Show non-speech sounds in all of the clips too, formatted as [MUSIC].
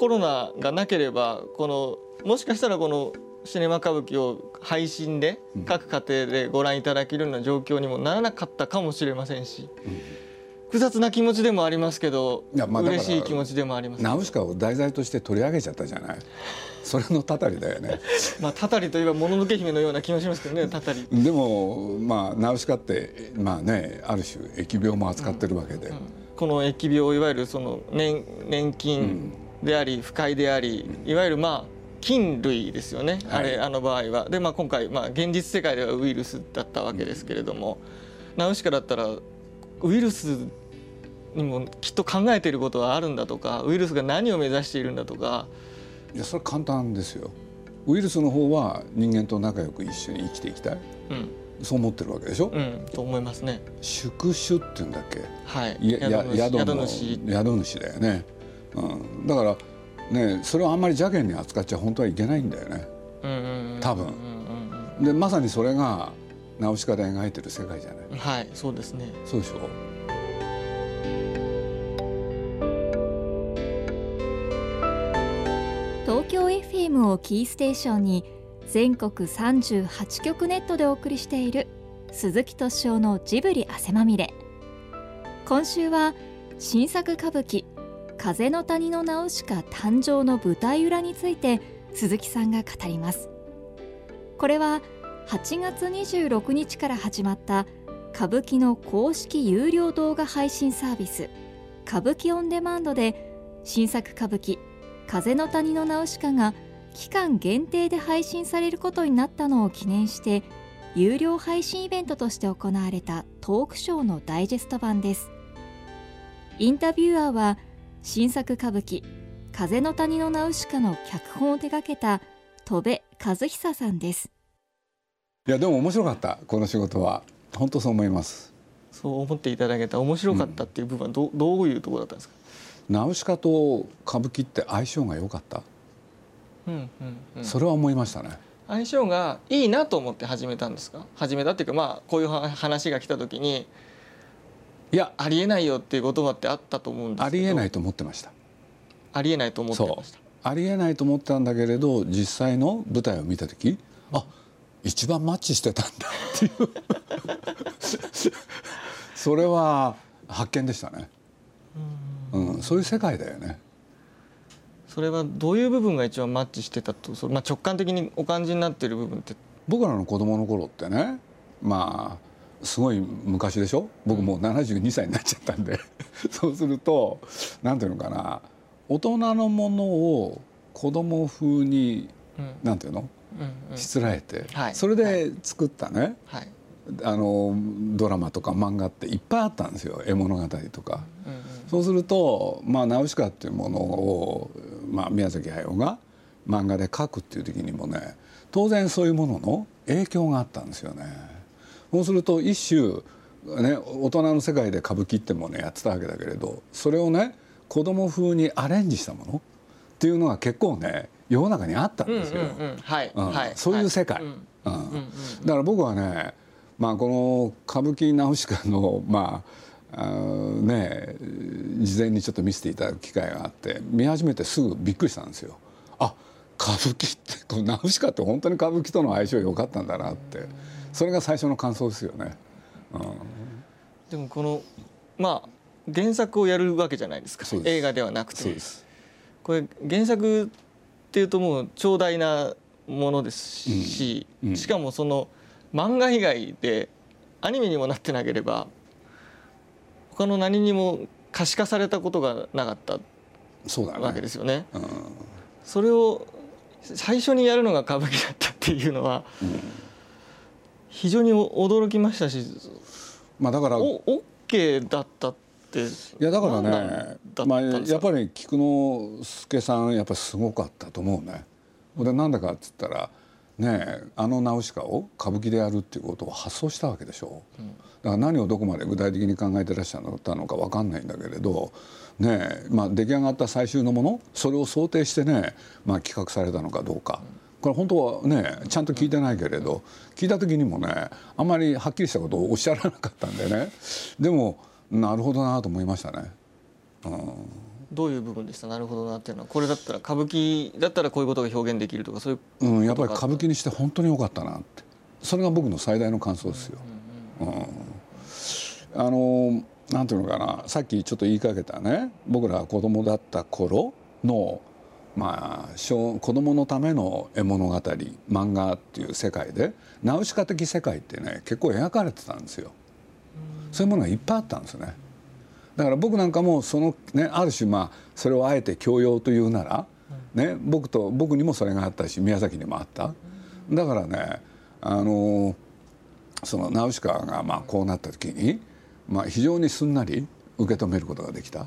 コロナがなければこのもしかしたらこのシネマ歌舞伎を配信で各家庭でご覧いただけるような状況にもならなかったかもしれませんし、複雑な気持ちでもありますけど、いやまあ嬉しい気持ちでもあります。ナウシカを題材として取り上げちゃったじゃない。それのたたりだよね。[LAUGHS] まあたたりといえばもののけ姫のような気もしますけどね、たたり。でもまあナウシカってまあねある種疫病も扱ってるわけで、この疫病いわゆるその年年金であり不快であり、いわゆるまあ菌類ですよね、はい。あれあの場合は。でまあ今回まあ現実世界ではウイルスだったわけですけれども、ナウシカだったらウイルスにもきっと考えていることはあるんだとかウイルスが何を目指しているんだとか。いやそれ簡単ですよ。ウイルスの方は人間と仲良く一緒に生きていきたい。うん、そう思ってるわけでしょ、うん、と思いますね。宿主っていうんだっけ？はい、宿主。宿主だよね、うん、だからねそれをあんまり邪険に扱っちゃ本当はいけないんだよね。うんうんうん。多分。でまさにそれがナウシカで描いてる世界じゃない。うんはいそうですね。そうでしょ？東京 FM をキーステーションに全国38局ネットでお送りしている鈴木敏夫のジブリ汗まみれ。今週は新作歌舞伎「風の谷のナウシカ」誕生の舞台裏について鈴木さんが語ります。これは8月26日から始まった歌舞伎の公式有料動画配信サービス歌舞伎オンデマンドで新作歌舞伎風の谷のナウシカが期間限定で配信されることになったのを記念して有料配信イベントとして行われたトークショーのダイジェスト版です。インタビュアーは新作歌舞伎風の谷のナウシカの脚本を手掛けた戸部和久さんです。いやでも面白かったこの仕事は。本当そう思います。そう思っていただけた面白かったっていう部分はど,、うどういうところだったんですか？ナウシカと歌舞伎って相性が良かった、うんうんうん、それは思いましたね。相性がいいなと思って始めたんですか？始めたっていうかまあこういうは話が来た時にいやありえないよっていう言葉ってあったと思うんです。ありえないと思ってました。ありえないと思ってました。ありえないと思ってたんだけれど実際の舞台を見た時あ一番マッチしてたんだっていう。[LAUGHS] それは発見でしたね、うん、そういう世界だよね。それはどういう部分が一番マッチしてたと、それまあ直感的にお感じになっている部分って。僕らの子供の頃ってねまあすごい昔でしょ？僕もう72歳になっちゃったんで。[LAUGHS] そうするとなんていうのかな。大人のものを子供風にうん。ていうの？うんうん。しつらえて、はい。それで作ったね、はい。あのドラマとか漫画っていっぱいあったんですよ。絵物語とか。うんうん。そうすると、まあ、ナウシカっていうものを、まあ、宮崎駿が漫画で描くっていう時にもね当然そういうものの影響があったんですよね。そうすると一種、ね、大人の世界で歌舞伎ってもねやってたわけだけれどそれをね子供風にアレンジしたもの？っていうのが結構ね世の中にあったんですよ。はい、うん。はい、そういう世界、だから僕はね、まあ、この歌舞伎ナウシカの [LAUGHS] まああーね事前にちょっと見せていただく機会があって見始めてすぐびっくりしたんですよ。あ歌舞伎ってこのナウシカって本当に歌舞伎との相性良かったんだなってそれが最初の感想ですよね。うん。でもこのまあ原作をやるわけじゃないですか。映画ではなくて。これ原作っていうともう長大なものですし、うん。うん。しかもその漫画以外でアニメにもなってなければ他の何にも可視化されたことがなかった。わけですよね。うん。それを最初にやるのが歌舞伎だったっていうのは非常に驚きましたしまあだからいお OK だったってやだからねまあやっぱり菊之助さんやっぱりすごかったと思うね。でなんだかっつったらねえあのナウシカを歌舞伎でやるっていうことを発想したわけでしょ。だから何をどこまで具体的に考えてらっしゃったのかわかんないんだけれど、ねえまあ、出来上がった最終のものそれを想定してね、まあ、企画されたのかどうか。これ本当はねちゃんと聞いてないけれど聞いた時にもねあんまりはっきりしたことをおっしゃらなかったんでね。でもなるほどなと思いましたね。うん。どういう部分でした？なるほどなっていうのはこれだったら歌舞伎だったらこういうことが表現できるとかそういううん、やっぱり歌舞伎にして本当に良かったなって。それが僕の最大の感想ですよ。うん。あのなんていうのかな。さっきちょっと言いかけたね。僕らが子供だった頃のまあ小子供のための絵物語漫画っていう世界でナウシカ的世界ってね結構描かれてたんですよ。そういうものがいっぱいあったんですね。だから僕なんかもそのねある種まあそれをあえて教養というなら、ね、僕と僕にもそれがあったし宮崎にもあった。だからねあのそのナウシカがまあこうなった時に、まあ、非常にすんなり受け止めることができた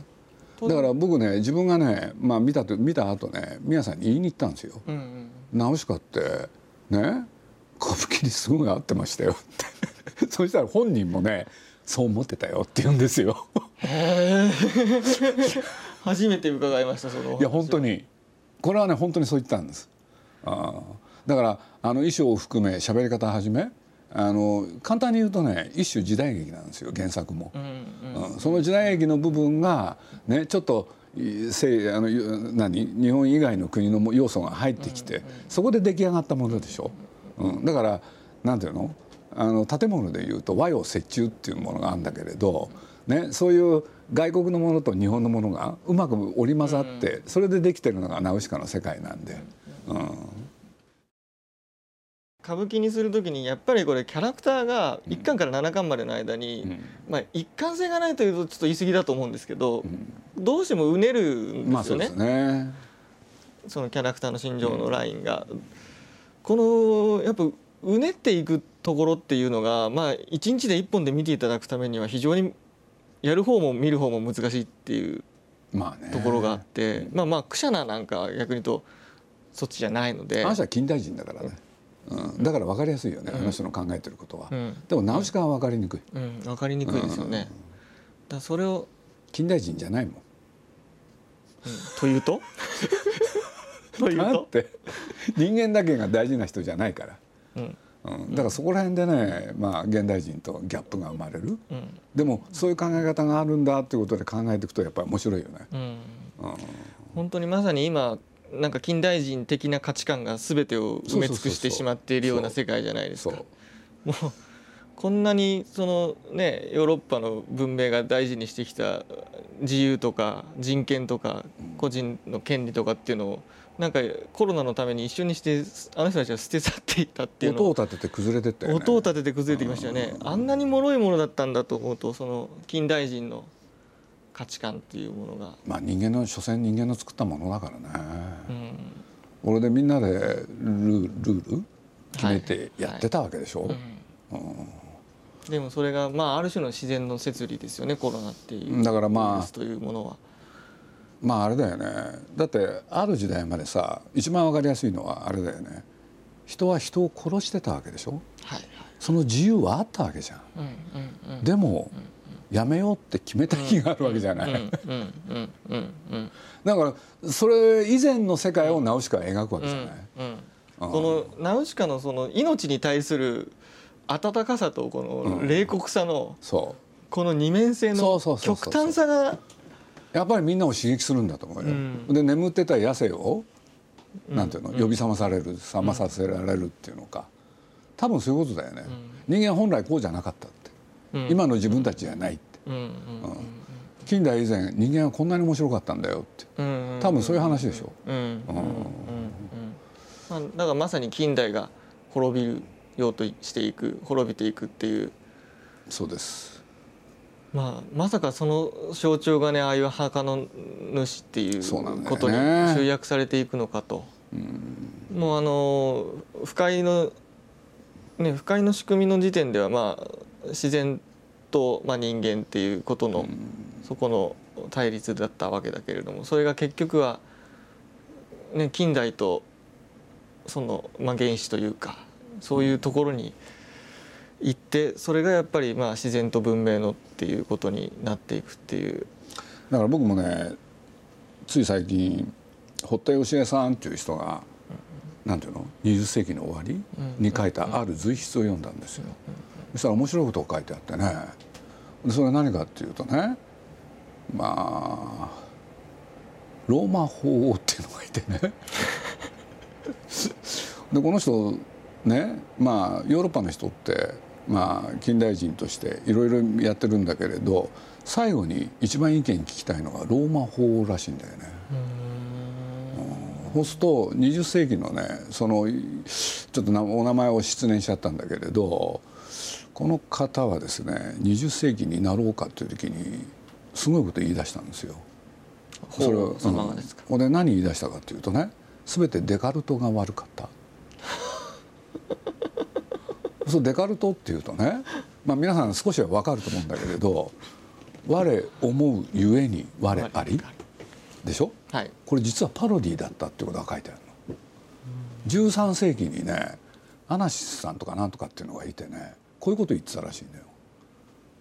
だから僕ね自分がね、まあ、見たと見た後ね宮さんに言いに行ったんですよ。うんうん。ナウシカってね歌舞伎にすごい合ってましたよって。[LAUGHS] そしたら本人もねそう思ってたよって言うんですよ。初めて伺いましたそのいや本当に。これはね本当にそう言ったんです。あーだからあの衣装を含め喋り方はじめあの簡単に言うとね一種時代劇なんですよ原作も。うんうんうん。その時代劇の部分がねちょっといせあのゆ何？日本以外の国の要素が入ってきて、そこで出来上がったものでしょ？うん、だからなんていうの？あの建物でいうと和洋折衷っていうものがあるんだけれど、ね、そういう外国のものと日本のものがうまく織り交ざって、それでできてるのがナウシカの世界なんで。うん歌舞伎にするときにやっぱりこれキャラクターが1巻から7巻までの間に、うんまあ、一貫性がないというとちょっと言い過ぎだと思うんですけど、どうしてもうねるんですよね,、まあそね。そのキャラクターの心情のラインが。このやっぱうねっていくところっていうのが、まあ、一日で一本で見ていただくためには非常にやる方も見る方も難しいっていうまあね。ところがあって、まあまあクシャナなんかは逆に言うとそっちじゃないのであ近代人だからね。うん、だから分かりやすいよね、あの人の考えてることは。うん。でもナウシカは分かりにくい。うん、分かりにくいですよね。だからそれを、近代人じゃないもん。うん。というと？[LAUGHS] というと、だって人間だけが大事な人じゃないから、うん。うん、だからそこら辺でね、まあ、現代人とギャップが生まれる。うん。でもそういう考え方があるんだっていうことで考えていくとやっぱり面白いよね。うん、うん。本当にまさに今なんか近代人的な価値観が全てを埋め尽くしてしまっているような世界じゃないですか。もうこんなにそのねヨーロッパの文明が大事にしてきた自由とか人権とか個人の権利とかっていうのをなんかコロナのために一緒にしてあの人たちは捨て去っていったっていう音を立てて崩れてったよね。音を立てて崩れてきましたよねあんなに脆いものだったんだと思うとその近代人の価値観っていうものが、まあ人間の所詮人間の作ったものだからね。うん、俺でみんなでルール決めてやってたわけでしょ？でもそれがまあある種の自然の摂理ですよねコロナっていうだからまあというものは。まああれだよね。だってある時代までさ一番わかりやすいのはあれだよね。人は人を殺してたわけでしょ？はいはい。その自由はあったわけじゃん。うんうんうん。でもやめようって決めた日があるわけじゃない、うんうんうんうんうんだからそれ以前の世界をナウシカは描くわけじゃない、このナウシカのその命に対する温かさとこの冷酷さのそこの二面性その極端さがうやっぱりみんなを刺激するんだと思うよ、うん。で眠ってた野生をなんていうの？呼び覚まされる覚まさせられるっていうのか。多分そういうことだよね、人間本来こうじゃなかった今の自分たちじゃないって。近代以前人間はこんなに面白かったんだよって。多分そういう話でしょ、うだからまさに近代が滅びるようとしていく滅びていくっていう。そうです。まあ、まさかその象徴がねああいう墓の主っていうことに集約されていくのかと。もうあの不快のね不快の仕組みの時点ではまあ自然と、まあ、人間っていうことの、そこの対立だったわけだけれどもそれが結局は、ね、近代とその、まあ、原始というかそういうところに行ってそれがやっぱりまあ自然と文明のっていうことになっていくっていう。だから僕もねつい最近堀田芳恵さんっていう人が、なんていうの？20世紀の終わりに書いたある随筆を読んだんですよ。そしたら面白いことを書いてあってねでそれは何かっていうとねまあローマ法王っていうのがいてねでこの人ねまあヨーロッパの人ってまあ近代人としていろいろやってるんだけれど最後に一番意見聞きたいのがローマ法王らしいんだよね。そうすると20世紀のねそのちょっとお名前を失念しちゃったんだけれどこの方はですね20世紀になろうかという時にすごいこと言い出したんですよ。それはうん、で何言い出したかというとね全てデカルトが悪かった。[LAUGHS] そうデカルトっていうとね、まあ、皆さん少しは分かると思うんだけれど「我思うゆえに我あり」でしょ、はい、これ実はパロディだったってことが書いてあるの。13世紀にねアナシスさんとかなんとかっていうのがいてねこういうこと言ってたらしいんだよ。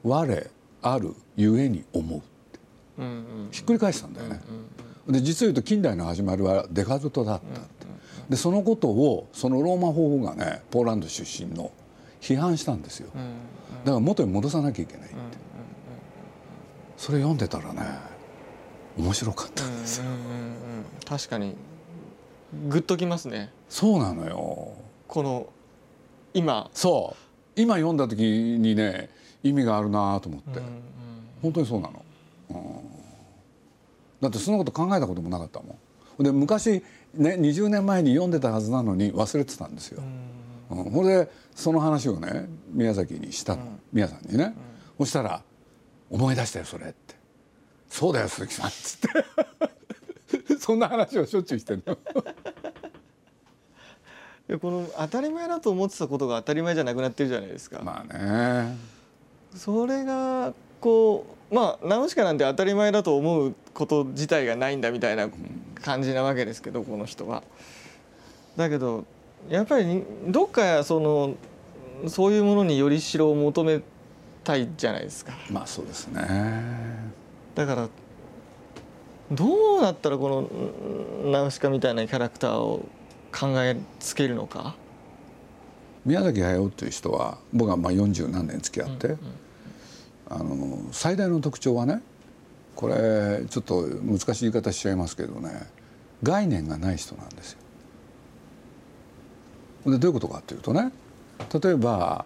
我あるゆえに思うって、うんうん、ひっくり返したんだよね。で実を言うと近代の始まりはデカルトだったって。でそのことをそのローマ法王がねポーランド出身の批判したんですよ。だから元に戻さなきゃいけないって。それ読んでたらね面白かったんですよ。確かにグッときますね。そうなのよ。この今そう今読んだ時にね意味があるなと思って、うんうん、本当にそうなの、うん、だってそんなこと考えたこともなかったもん。で昔ね20年前に読んでたはずなのに忘れてたんですよ、うん、ほ、うん。でその話をね宮崎にしたの、うん、宮さんにね、そしたら「思い出したよそれ」って「そうだよ鈴木さん」っつって。[LAUGHS] そんな話をしょっちゅうしてるのこの当たり前だと思ってたことが当たり前じゃなくなってるじゃないですか。まあね。それがこうまあナウシカなんて当たり前だと思うこと自体がないんだみたいな感じなわけですけどこの人は。だけどやっぱりどっかそのそういうものによりしろを求めたいじゃないですか。まあそうですね。だからどうなったらこのナウシカみたいなキャラクターを考えつけるのか？宮崎駿という人は僕はまあ40何年付き合って、うんうん、あの最大の特徴はねこれちょっと難しい言い方しちゃいますけどね概念がない人なんですよ。でどういうことかというとね例えば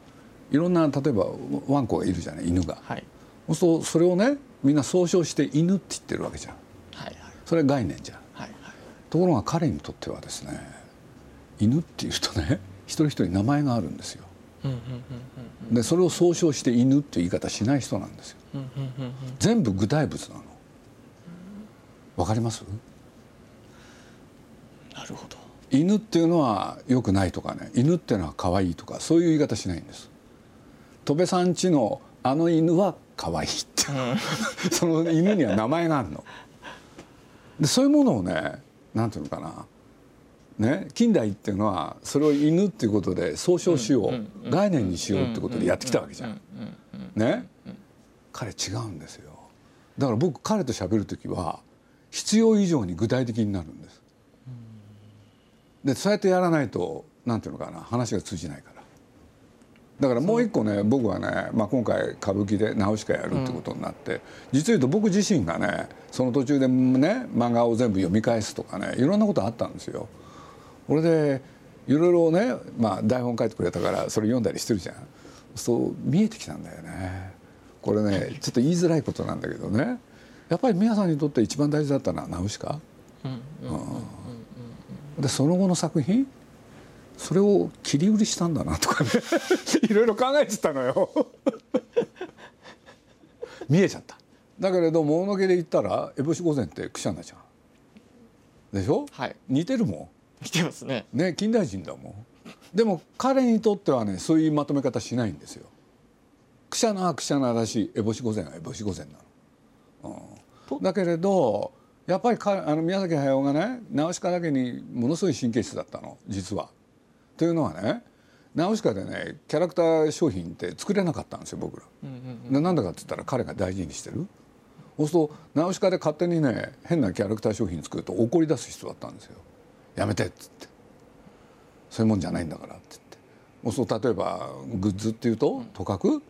いろんな例えばワンコがいるじゃない犬が、はい、そうするとそれをねみんな総称して犬って言ってるわけじゃん、はいはい、それ概念じゃん、はいはい、ところが彼にとってはですね犬っていうとね一人一人名前があるんですよ。でそれを総称して犬っていう言い方しない人なんですよ。全部具体物なの。わかります？なるほど。犬っていうのは良くないとかね犬っていうのは可愛いとかそういう言い方しないんです。戸部さんちのあの犬は可愛いって、[LAUGHS] その犬には名前があるの。でそういうものをねなんていうのかなね、近代っていうのはそれを犬っていうことで総称しよう概念にしようってことでやってきたわけじゃん。ね？彼違うんですよ。だから僕彼と喋る時は必要以上に具体的になるんです。でそうやってやらないとなんていうのかな話が通じないから。だからもう一個ね僕はね、まあ、今回歌舞伎で「ナウシカ」やるってことになって、実を言うと僕自身がねその途中でね漫画を全部読み返すとかねいろんなことあったんですよ。これでいろいろね、まあ、台本書いてくれたからそれ読んだりしてるじゃん。そう見えてきたんだよね。これねちょっと言いづらいことなんだけどね。やっぱり皆さんにとって一番大事だったのはナウシカ？でその後の作品？それを切り売りしたんだなとかね。いろいろ考えてたのよ。[LAUGHS] 見えちゃった。だけれどものけで言ったら烏帽子御前ってクシャナちゃん。でしょ、はい、似てるもん来てますねね近代人だもんでも彼にとってはねそういうまとめ方しないんですよクシャナはクシャナだし烏帽子御前は烏帽子御前なの、うん、だけれどやっぱりかあの宮崎駿がねナウシカだけにものすごい神経質だったの実は。というのはねナウシカでねキャラクター商品って作れなかったんですよ僕ら。うんうんうん、でなんだかって言ったら彼が大事にしてる。そうするとナウシカで勝手にね変なキャラクター商品作ると怒り出す人だったんですよ。やめて」っつって「そういうもんじゃないんだから」って。言ってもうそう例えばグッズっていうととかく？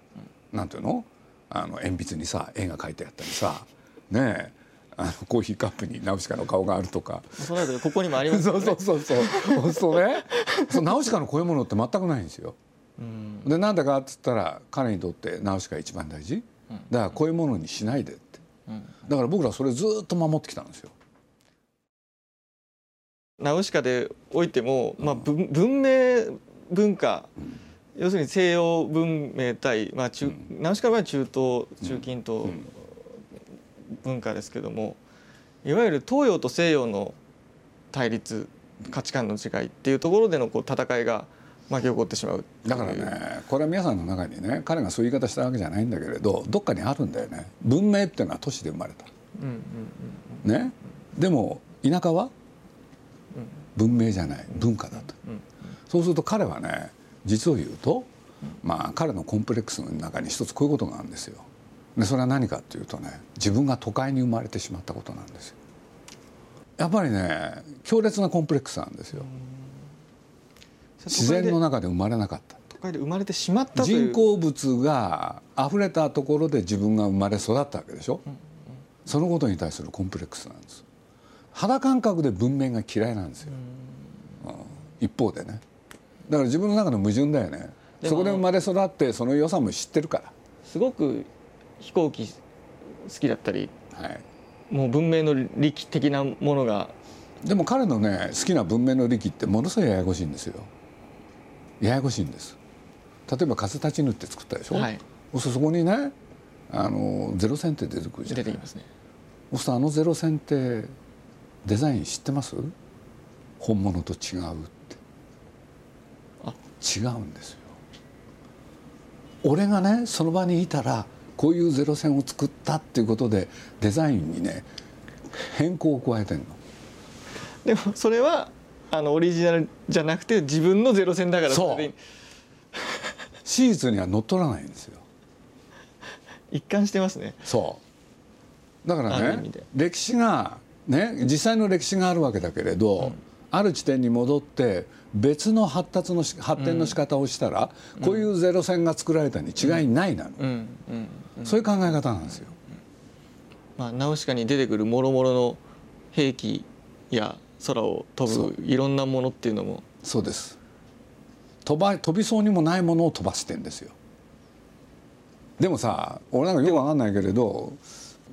なんていうの？あの鉛筆にさ絵が描いてあったりさ。ねえ。あのコーヒーカップにナウシカの顔があるとか。その後ここにもあります [LAUGHS] そうそうそうそう。そうね。そうナウシカのこういうものって全くないんですよ。うん。でなんでかっつったら彼にとってナウシカが一番大事。だからこういうものにしないでって。うん。だから僕らそれずっと守ってきたんですよ。ナウシカでおいても、まあ、文文明文化、要するに西洋文明対、まあ中ナウシカは中東中近東ん文化ですけども、いわゆる東洋と西洋の対立価値観の違いっていうところでのこう戦いが巻き起こってしまうだからねこれは皆さんの中にね彼がそういう言い方したわけじゃないんだけれどどっかにあるんだよね。文明っていうのは都市で生まれた。うんうん。ね、でも田舎は文明じゃない文化だと、うん。そうすると彼はね実を言うと、まあ彼のコンプレックスの中に一つこういうことがあるんですよ。でそれは何かっていうとね自分が都会に生まれてしまったことなんですよ。やっぱりね強烈なコンプレックスなんですよ。自然の中で生まれなかった。都会で生まれてしまった人工物が溢れたところで自分が生まれ育ったわけでしょ、そのことに対するコンプレックスなんです肌感覚で文明が嫌いなんですよ、うん。一方でね。だから自分の中の矛盾だよね。そこで生まれ育ってその良さも知ってるかすごく飛行機好きだったりら、はい、もう文明の利器的なものがでも彼のね好きな文明の利器ってものすごいややこしいんですよ。ややこしいんです。例えば風立ちぬって作ったでしょ、はい。そこにねあのゼロ線って出てくるじゃん出てきますね。そあのゼロ線ってデザイン知ってます？本物と違うって。あ。違うんですよ。俺がねその場にいたらこういうゼロ線を作ったっていうことでデザインにね変更を加えてんの。でもそれはあのオリジナルじゃなくて自分のゼロ線だから。そう。史実 [LAUGHS] には乗っ取らないんですよ。一貫してますね。そう。だからね歴史がね実際の歴史があるわけだけれど、ある地点に戻って別の発達のし発展の仕方をしたら、こういうゼロ線が作られたに違いないなの、うん。うん。そういう考え方なんですよ。まあ、ナウシカに出てくるもろもろの兵器や空を飛そぶいろんなものっていうのも。そうです。飛ば飛びそうにもないものを飛ばしてんですよ。でもさ俺なんかよくわかんないけれど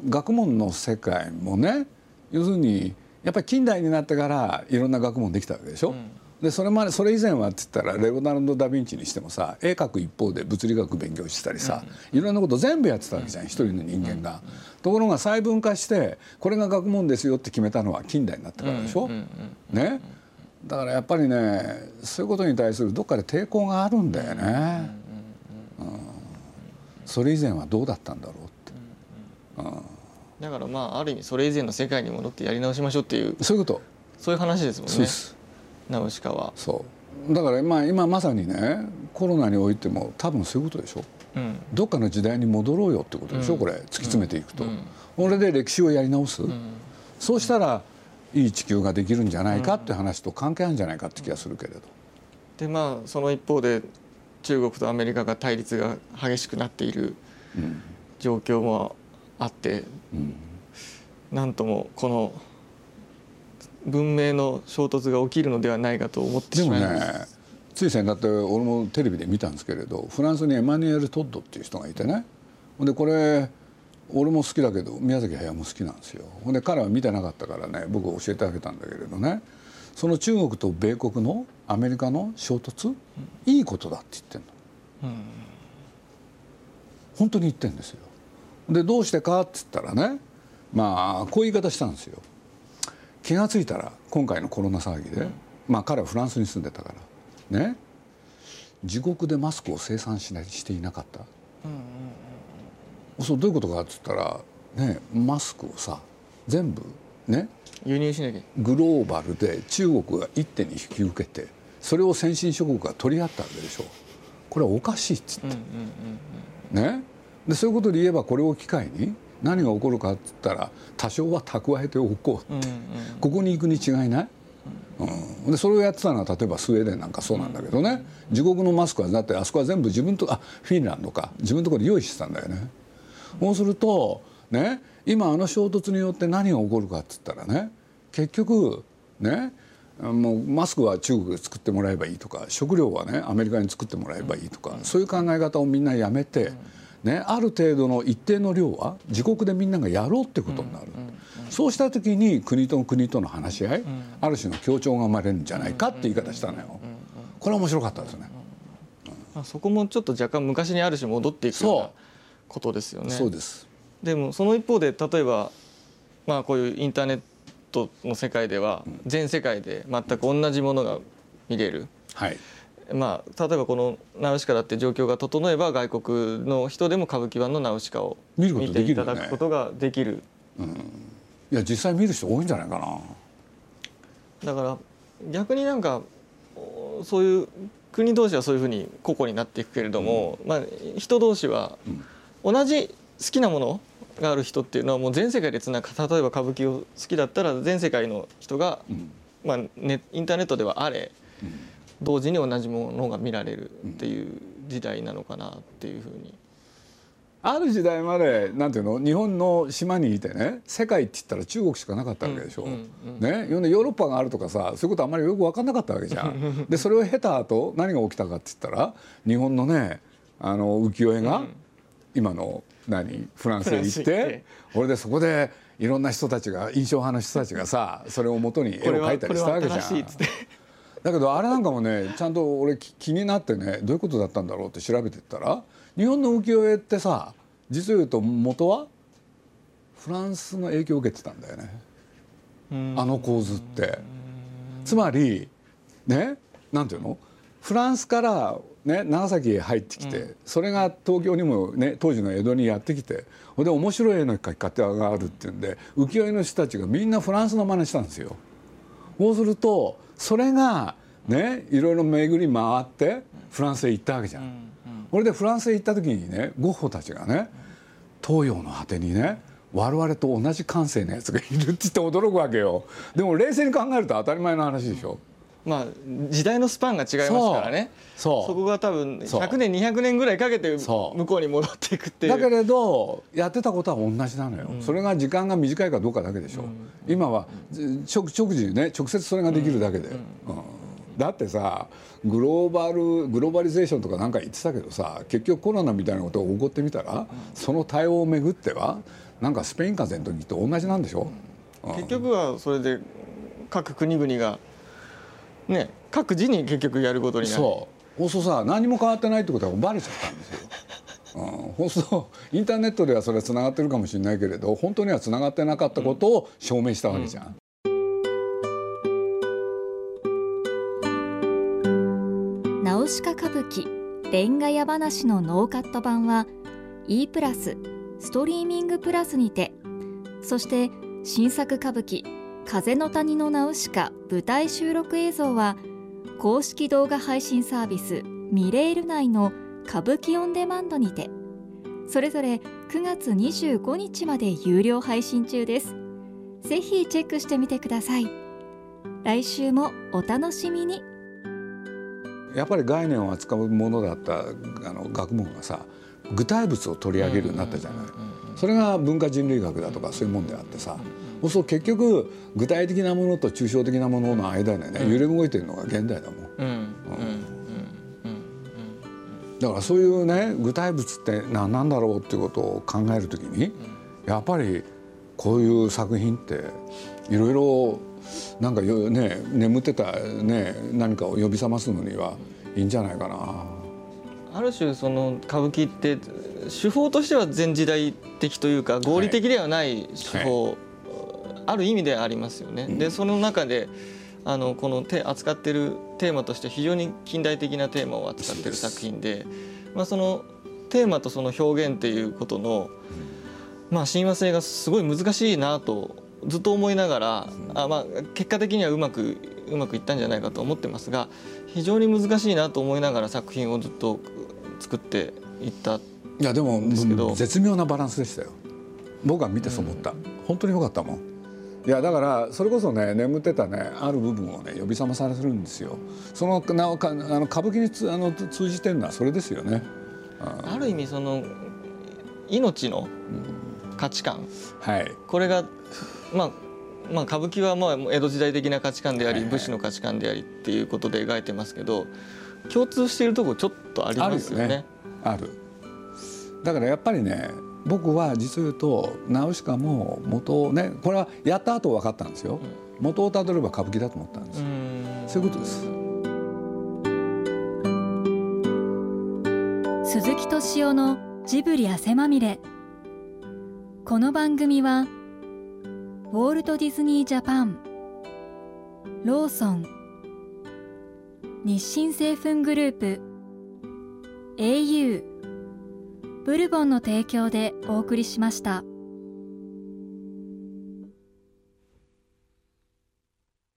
学問の世界もね要するにやっぱり近代になってからいろんな学問できたわけでしょ、でそれまでそれ以前はって言ったらレオナルド・ダ・ヴィンチにしてもさ絵描く一方で物理学勉強してたりさ、いろんなこと全部やってたわけじゃん、一人の人間が。ところが細分化してこれが学問ですよって決めたのは近代になってからでしょ？ね？だからやっぱりねそういうことに対するどっかで抵抗があるんだよね。うんそれ以前はどうだったんだろうって。だからまあある意味それ以前の世界に戻ってやり直しましょうっていうそういうこと？そういう話ですもんね。ナウシカは。そう。だからまあ今まさにねコロナにおいても多分そういうことでしょ。うん。どっかの時代に戻ろうよってことでしょ、うん。これ。突き詰めていくと、うん。これで歴史をやり直す、うん。そうしたらいい地球ができるんじゃないかって話と関係あるんじゃないかって気がするけれど、でまあその一方で中国とアメリカが対立が激しくなっているうん。状況もあってうん。なんともこの文明の衝突が起きるのではないかと思ってしまいます。ねつい先だって俺もテレビで見たんですけれどフランスにエマニュエル・トッドっていう人がいてね。ほんでこれ俺も好きだけど宮崎駿も好きなんですよ。ほんで彼は見てなかったからね僕教えてあげたんだけれどね。その中国と米国のアメリカの衝突いいことだって言ってんの。うん。本当に言ってんですよでどうしてかって言ったらねまあこういう言い方したんですよ。気が付いたら今回のコロナ騒ぎで、まあ彼はフランスに住んでたからね。自国でマスクを生産しないしていなかった、そうどういうことかって言ったらねマスクをさ全部ね。輸入しなきゃ。グローバルで中国が一手に引き受けてそれを先進諸国が取り合ったわけでしょ。これはおかしいっつって。うんうんうん。ね、でそういうことで言えばこれを機会に何が起こるかって言ったら多少は蓄えておこう、うんうん。ここに行くに違いない、うん、でそれをやってたのは例えばスウェーデンなんかそうなんだけどね、自国のマスクはだってあそこは全部自分とあフィンランドか。自分のところで用意してたんだよね。そうするとね今あの衝突によって何が起こるかっつったらね結局ねもうマスクは中国で作ってもらえばいいとか食料はねアメリカに作ってもらえばいいとか、そういう考え方をみんなやめて、ね、ある程度の一定の量は自国でみんながやろうってことになる、そうした時に国と国との話し合い、ある種の協調が生まれるんじゃないかって言い方したのよ。これは面白かったですね。まあ、そこもちょっと若干昔にある種戻っていくようなことですよね。そうです。でもその一方で例えばまあこういうインターネットの世界では全世界で全く同じものが見れる。はいまあ、例えばこの「ナウシカ」だって状況が整えば外国の人でも歌舞伎版の「ナウシカ」を見ていただくことができる。いや実際見る人多いんじゃないかな。だから逆になんかおそういう国同士はそういうふうに個々になっていくけれども、まあ、人同士は同じ好きなものがある人っていうのはもう全世界でつなが例えば歌舞伎を好きだったら全世界の人が、まあネインターネットではあれ、同時に同じものが見られるっていう時代なのかなっていうふうに。ある時代までなんていうの日本の島にいてね世界って言ったら中国しかなかったわけでしょ。うんうんね、ヨーロッパがあるとかさそういうことあんまりよく分かんなかったわけじゃん。でそれを経た後何が起きたかって言ったら日本のねあの浮世絵が今の何フランスへ行ってて。俺でそこでいろんな人たちが印象派の人たちがさそれを元に絵を描いたりしたわけじゃんだけどあれなんかもねちゃんと俺き気になってねどういうことだったんだろうって調べてったら日本の浮世絵ってさ実を言うと元はフランスの影響を受けてたんだよねあの構図って。つまりねなんていうの？フランスから、ね、長崎へ入ってきて、それが東京にも、ね、当時の江戸にやってきてほんで面白い絵の描き方があるっていうんで浮世絵の人たちがみんなフランスの真似したんですよ。そうするとそれがねいろいろ巡り回ってフランスへ行ったわけじゃん。これでフランスへ行った時にねゴッホたちがね東洋の果てにね我々と同じ感性のやつがいるって言って驚くわけよ。でも冷静に考えると当たり前の話でしょ。まあ時代のスパンが違いますからね。そこが多分そう。100年200年ぐらいかけて向こうに戻っていくっていう。だけれどやってたことは同じなのよ、それが時間が短いかどうかだけでしょ、今はじ直直時ね直接それができるだけで、うん。だってさグローバルグローバリゼーションとかなんか言ってたけどさ結局コロナみたいなことが起こってみたら、その対応をめぐってはなんかスペイン風邪の時と同じなんでしょ、うん。結局はそれで各国々がね各自に結局やることになるそう放送さ何も変わってないってことがバレちゃったんですよ。うん、放送インターネットではそれはつながってるかもしれないけれど本当にはつながってなかったことを証明したわけじゃん。ナウシカ歌舞伎レンガ屋話のノーカット版は E プラスストリーミングプラスにてそして新作歌舞伎風の谷のナウシカ舞台収録映像は公式動画配信サービスミレール内の歌舞伎オンデマンドにてそれぞれ9月25日まで有料配信中です。ぜひチェックしてみてください。来週もお楽しみに。やっぱり概念を扱うものだったあの学問がさ具体物を取り上げるようになったじゃない。それが文化人類学だとかそういうもんであってさ、そうすると結局具体的なものと抽象的なものの間でね、揺れ動いてるのが現代だもん。うんうんだからそういうね具体物って何なんだろうっていうことを考えるときにやっぱりこういう作品っていろいろなんかよね眠ってたね何かを呼び覚ますのにはいいんじゃないかな。ある種その歌舞伎って手法としては前時代的というか合理的ではない手法、ある意味でありますよね。でその中であのこの手扱ってるテーマとして非常に近代的なテーマを扱ってる作品で、まあ、そのテーマとその表現っていうことの、まあ、親和性がすごい難しいなとずっと思いながら、あまあ、結果的にはうまくうまくいったんじゃないかと思ってますが非常に難しいなと思いながら作品をずっと作っていったいやでもですけど絶妙なバランスでしたよ。僕は見てそう思った、本当に良かったもんいやだからそれこそね眠ってたねある部分をね呼び覚まされるんですよ。そのなおかあの歌舞伎につあの通じてるのはそれですよね。ある意味その命の価値観、はい、これが、まあ、まあ歌舞伎はまあ江戸時代的な価値観であり、武士の価値観でありっていうことで描いてますけど共通しているところちょっとありますよね。ある、ね、だからやっぱりね僕は実を言うとナウシカも元をねこれはやった後分かったんですよ、うん、元をたどれば歌舞伎だと思ったんですそういうことです。鈴木敏夫のジブリ汗まみれ。この番組はウォールト・ディズニー・ジャパンローソン日清製粉グループ au ブルボンの提供でお送りしました。